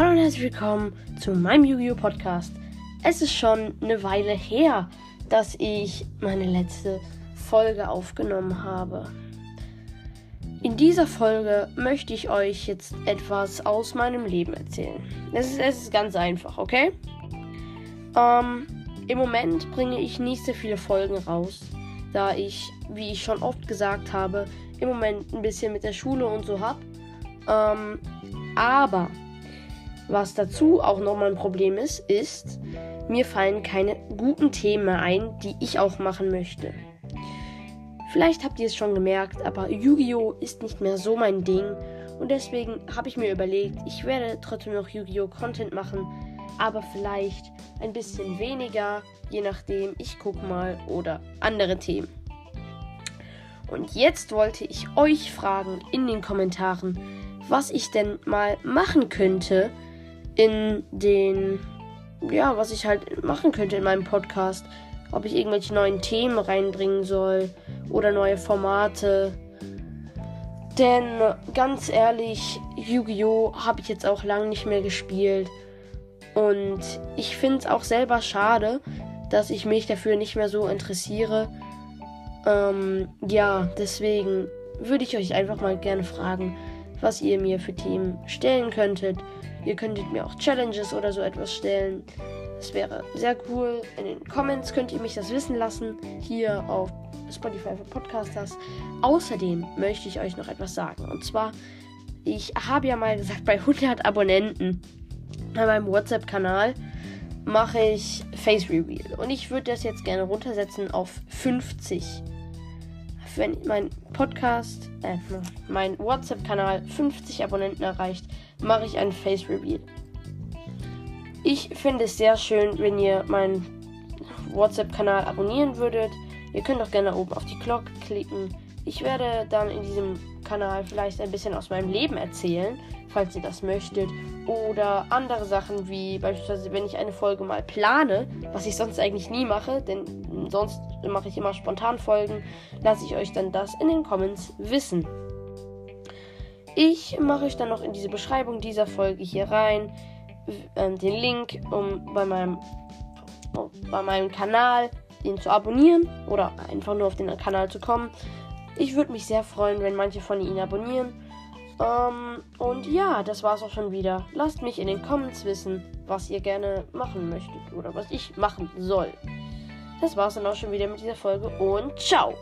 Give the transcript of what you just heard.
Hallo und herzlich willkommen zu meinem Yu-Gi-Oh! Podcast. Es ist schon eine Weile her, dass ich meine letzte Folge aufgenommen habe. In dieser Folge möchte ich euch jetzt etwas aus meinem Leben erzählen. Es ist, es ist ganz einfach, okay? Ähm, Im Moment bringe ich nicht sehr viele Folgen raus, da ich, wie ich schon oft gesagt habe, im Moment ein bisschen mit der Schule und so habe. Ähm, aber was dazu auch nochmal ein Problem ist, ist, mir fallen keine guten Themen ein, die ich auch machen möchte. Vielleicht habt ihr es schon gemerkt, aber Yu-Gi-Oh! ist nicht mehr so mein Ding und deswegen habe ich mir überlegt, ich werde trotzdem noch Yu-Gi-Oh! Content machen, aber vielleicht ein bisschen weniger, je nachdem, ich guck mal oder andere Themen. Und jetzt wollte ich euch fragen in den Kommentaren, was ich denn mal machen könnte in den, ja, was ich halt machen könnte in meinem Podcast. Ob ich irgendwelche neuen Themen reinbringen soll oder neue Formate. Denn ganz ehrlich, Yu-Gi-Oh! habe ich jetzt auch lange nicht mehr gespielt. Und ich finde es auch selber schade, dass ich mich dafür nicht mehr so interessiere. Ähm, ja, deswegen würde ich euch einfach mal gerne fragen, was ihr mir für Themen stellen könntet. Ihr könntet mir auch Challenges oder so etwas stellen. Das wäre sehr cool. In den Comments könnt ihr mich das wissen lassen. Hier auf Spotify für Podcasters. Außerdem möchte ich euch noch etwas sagen. Und zwar, ich habe ja mal gesagt, bei 100 Abonnenten bei meinem WhatsApp-Kanal mache ich Face Reveal. Und ich würde das jetzt gerne runtersetzen auf 50 wenn mein Podcast, äh, mein WhatsApp-Kanal 50 Abonnenten erreicht, mache ich einen Face Reveal. Ich finde es sehr schön, wenn ihr meinen WhatsApp-Kanal abonnieren würdet. Ihr könnt auch gerne oben auf die Glocke klicken. Ich werde dann in diesem Kanal vielleicht ein bisschen aus meinem Leben erzählen, falls ihr das möchtet. Oder andere Sachen wie beispielsweise, wenn ich eine Folge mal plane, was ich sonst eigentlich nie mache, denn sonst mache ich immer spontan Folgen, lasse ich euch dann das in den Comments wissen. Ich mache euch dann noch in diese Beschreibung dieser Folge hier rein äh, den Link, um bei meinem, oh, bei meinem Kanal den zu abonnieren oder einfach nur auf den Kanal zu kommen. Ich würde mich sehr freuen, wenn manche von Ihnen abonnieren. Ähm, und ja, das war's auch schon wieder. Lasst mich in den Comments wissen, was ihr gerne machen möchtet oder was ich machen soll. Das war's dann auch schon wieder mit dieser Folge und ciao!